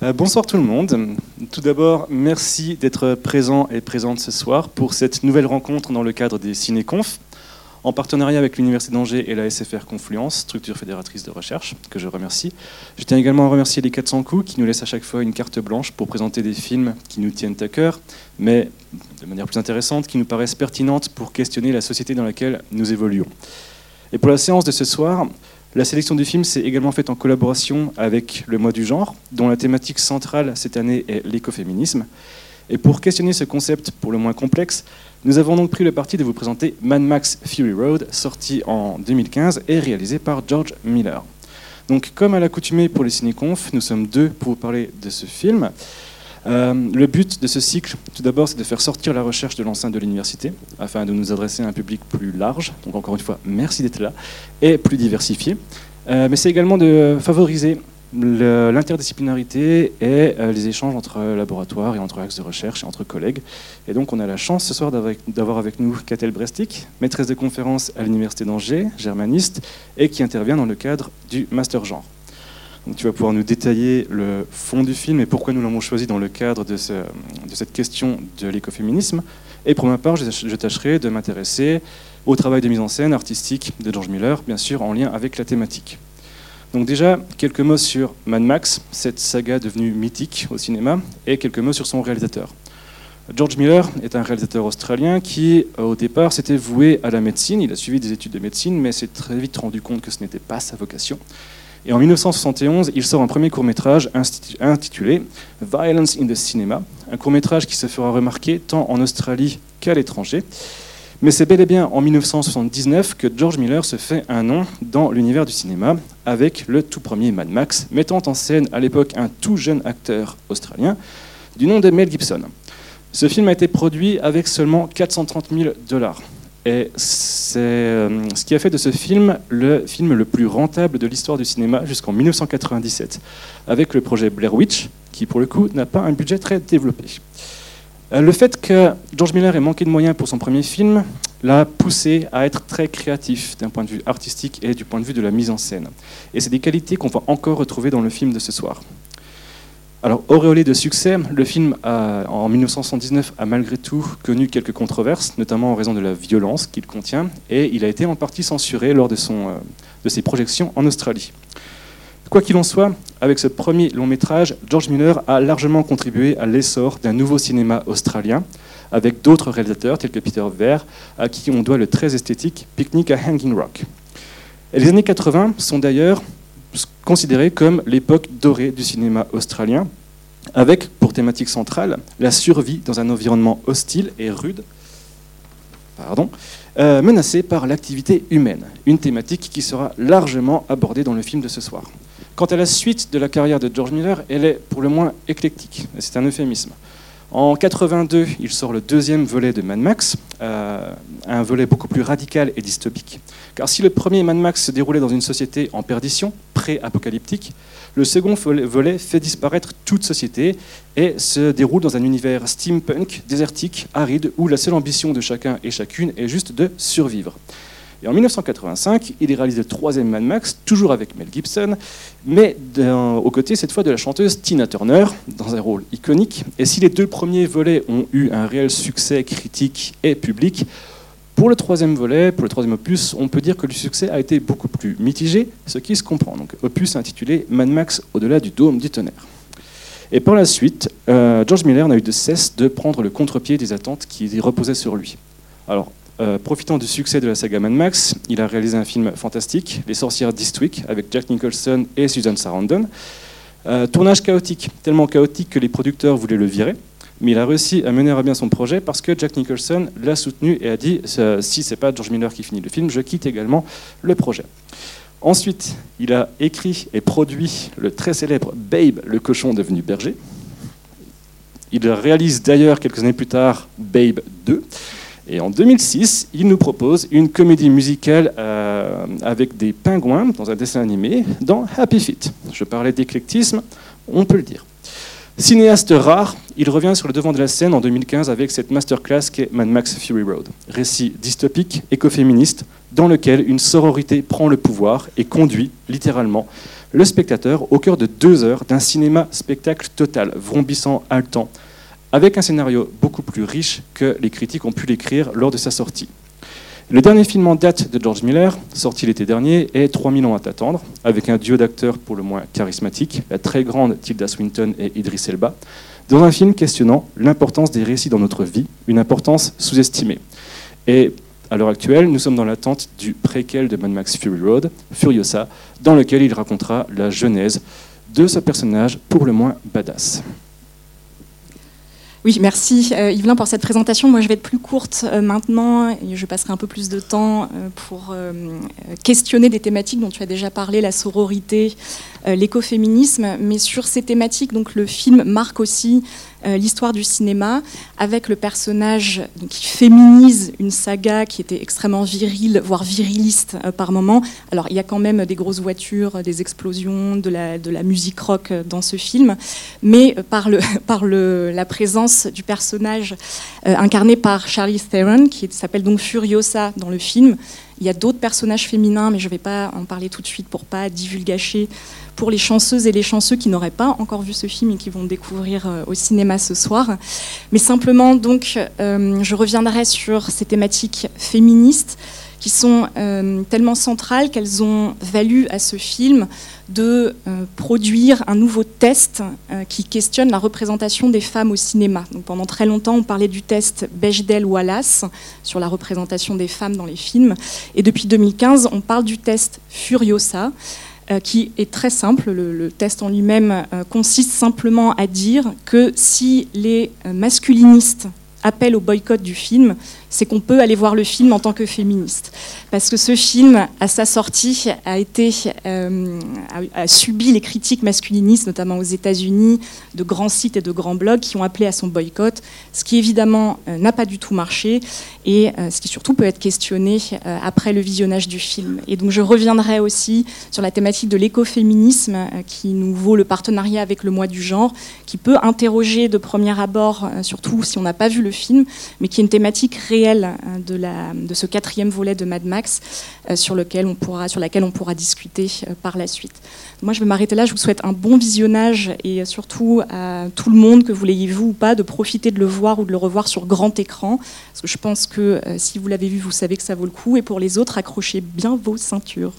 Euh, bonsoir tout le monde. Tout d'abord, merci d'être présent et présente ce soir pour cette nouvelle rencontre dans le cadre des Cinéconf, en partenariat avec l'Université d'Angers et la SFR Confluence, structure fédératrice de recherche, que je remercie. Je tiens également à remercier les 400 coups qui nous laissent à chaque fois une carte blanche pour présenter des films qui nous tiennent à cœur, mais de manière plus intéressante, qui nous paraissent pertinentes pour questionner la société dans laquelle nous évoluons. Et pour la séance de ce soir, la sélection du film s'est également faite en collaboration avec le Mois du genre, dont la thématique centrale cette année est l'écoféminisme. Et pour questionner ce concept pour le moins complexe, nous avons donc pris le parti de vous présenter Mad Max Fury Road, sorti en 2015 et réalisé par George Miller. Donc, comme à l'accoutumée pour les cinéconf, nous sommes deux pour vous parler de ce film. Euh, le but de ce cycle, tout d'abord, c'est de faire sortir la recherche de l'enceinte de l'université, afin de nous adresser à un public plus large. Donc encore une fois, merci d'être là, et plus diversifié. Euh, mais c'est également de favoriser l'interdisciplinarité et euh, les échanges entre laboratoires et entre axes de recherche et entre collègues. Et donc on a la chance ce soir d'avoir avec nous Catel Brestik, maîtresse de conférence à l'Université d'Angers, germaniste, et qui intervient dans le cadre du Master Genre tu vas pouvoir nous détailler le fond du film et pourquoi nous l'avons choisi dans le cadre de, cette question de l'écoféminisme. Et pour ma part, je, tâcherai de m'intéresser au travail de mise en scène artistique de George Miller, bien sûr en lien avec la thématique. Donc déjà, quelques mots sur Mad Max, cette saga devenue mythique au cinéma, et quelques mots sur son réalisateur. George Miller est un réalisateur australien qui, au départ, s'était voué à la médecine. Il a suivi des études de médecine, mais s'est très vite rendu compte que ce n'était pas sa vocation. Et en 1971, il sort un premier court-métrage intitulé Violence in the Cinema, un court-métrage qui se fera remarquer tant en Australie qu'à l'étranger. Mais c'est bel et bien en 1979 que George Miller se fait un nom dans l'univers du cinéma avec le tout premier Mad Max, mettant en scène à l'époque un tout jeune acteur australien du nom de Mel Gibson. Ce film a été produit avec seulement 430 000 dollars. Et c'est euh, ce qui a fait de ce film le film le plus rentable de l'histoire du cinéma jusqu'en 1997, avec le projet Blair Witch, qui pour le coup n'a pas un budget très développé. Euh, le fait que George Miller ait manqué de moyens pour son premier film l'a poussé à être très créatif d'un point de vue artistique et du point de vue de la mise en scène. Et c'est des qualités qu'on va encore retrouver dans le film de ce soir. Alors, auréolé de succès, le film en 1979 a malgré tout connu quelques controverses, notamment en raison de la violence qu'il contient, et il a été en partie censuré lors de, euh, ses projections en Australie. Quoi qu'il en soit, avec ce premier long métrage, George Miller a largement contribué à l'essor d'un nouveau cinéma australien, avec d'autres réalisateurs tels que Peter Weir, à qui on doit le très esthétique Picnic à Hanging Rock. Les années 80 sont d'ailleurs considéré comme l'époque dorée du cinéma australien, avec pour thématique centrale la survie dans un environnement hostile et rude, pardon, euh, menacé par l'activité humaine, une thématique qui sera largement abordée dans le film de ce soir. Quant à la suite de la carrière de George Miller, elle est pour le moins éclectique, c'est un euphémisme. En 82, il sort le deuxième volet de Mad Max, euh, un volet beaucoup plus radical et dystopique. Car si le premier Mad Max se déroulait dans une société en perdition, pré-apocalyptique, le second volet fait disparaître toute société et se déroule dans un univers steampunk, désertique, aride, où la seule ambition de chacun et chacune est juste de survivre. Et en 1985, il réalise le troisième Mad Max, toujours avec Mel Gibson, mais aux côtés cette fois de la chanteuse Tina Turner, dans un rôle iconique. Et si les deux premiers volets ont eu un réel succès critique et public, pour le troisième volet, pour le troisième opus, on peut dire que le succès a été beaucoup plus mitigé, ce qui se comprend. Donc, opus intitulé Mad Max au-delà du dôme du tonnerre. Et par la suite, euh, George Miller n'a eu de cesse de prendre le contre-pied des attentes qui reposaient sur lui. Alors, euh, profitant du succès de la saga Mad Max, il a réalisé un film fantastique, Les sorcières d'Eastwick, avec Jack Nicholson et Susan Sarandon. Euh, tournage chaotique, tellement chaotique que les producteurs voulaient le virer, mais il a réussi à mener à bien son projet parce que Jack Nicholson l'a soutenu et a dit si c'est pas George Miller qui finit le film, je quitte également le projet. Ensuite, il a écrit et produit le très célèbre Babe, le cochon devenu berger. Il réalise d'ailleurs quelques années plus tard Babe 2. Et en 2006, il nous propose une comédie musicale euh, avec des pingouins dans un dessin animé dans Happy Feet. Je parlais d'éclectisme, on peut le dire. Cinéaste rare, il revient sur le devant de la scène en 2015 avec cette masterclass qu'est Mad Max Fury Road. Récit dystopique, écoféministe, dans lequel une sororité prend le pouvoir et conduit, littéralement, le spectateur au cœur de deux heures d'un cinéma-spectacle total, vrombissant, haletant, avec un scénario beaucoup plus riche que les critiques ont pu l'écrire lors de sa sortie. Le dernier film en date de George Miller, sorti l'été dernier, est 3000 ans à t'attendre, avec un duo d'acteurs pour le moins charismatique, la très grande Tilda Swinton et Idris Elba, dans un film questionnant l'importance des récits dans notre vie, une importance sous-estimée. Et à l'heure actuelle, nous sommes dans l'attente du préquel de Mad Max Fury Road, Furiosa, dans lequel il racontera la genèse de ce personnage pour le moins badass. Oui, merci euh, Yvelin pour cette présentation. Moi, je vais être plus courte euh, maintenant et je passerai un peu plus de temps euh, pour questionner des thématiques dont tu as déjà parlé, la sororité, l'écoféminisme. Mais sur ces thématiques, donc le film marque aussi euh, l'histoire du cinéma avec le personnage qui féminise une saga qui était extrêmement virile, voire viriliste euh, par moment. Alors il y a quand même des grosses voitures, des explosions, de la, de la musique rock euh, dans ce film, mais par, le, par le, la présence du personnage incarné par Charlie Theron, qui s'appelle donc Furiosa dans le film, il y a d'autres personnages féminins, mais je ne vais pas en parler tout de suite pour pas divulgacher pour les chanceuses et les chanceux qui n'auraient pas encore vu ce film et qui vont le découvrir euh, au cinéma ce soir. Mais simplement, donc, euh, je reviendrai sur ces thématiques féministes qui sont euh, tellement centrales qu'elles ont valu à ce film de produire un nouveau test qui questionne la représentation des femmes au cinéma. Donc pendant très longtemps, on parlait du test Bechdel-Wallace sur la représentation des femmes dans les films. Et depuis 2015, on parle du test Furiosa. Euh, qui est très simple. Le, test en lui-même euh, consiste simplement à dire que si les euh, masculinistes appellent au boycott du film, c'est qu'on peut aller voir le film en tant que féministe. Parce que ce film, à sa sortie, a, été, euh, a, subi les critiques masculinistes, notamment aux États-Unis, de grands sites et de grands blogs qui ont appelé à son boycott, ce qui évidemment euh, n'a pas du tout marché et euh, ce qui surtout peut être questionné après le visionnage du film. Et donc je reviendrai aussi sur la thématique de l'écoféminisme qui nous vaut le partenariat avec le mois du genre, qui peut interroger de premier abord, surtout si on n'a pas vu le film, mais qui est une thématique réelle euh, de, ce quatrième volet de Mad Max euh, sur, lequel on pourra, sur laquelle on pourra discuter euh, par la suite. Moi, je vais m'arrêter là. Je vous souhaite un bon visionnage et surtout à tout le monde, que vous l'ayez vu ou pas, de profiter de le voir ou de le revoir sur grand écran. Parce que je pense que si vous l'avez vu, vous savez que ça vaut le coup. Et pour les autres, accrochez bien vos ceintures.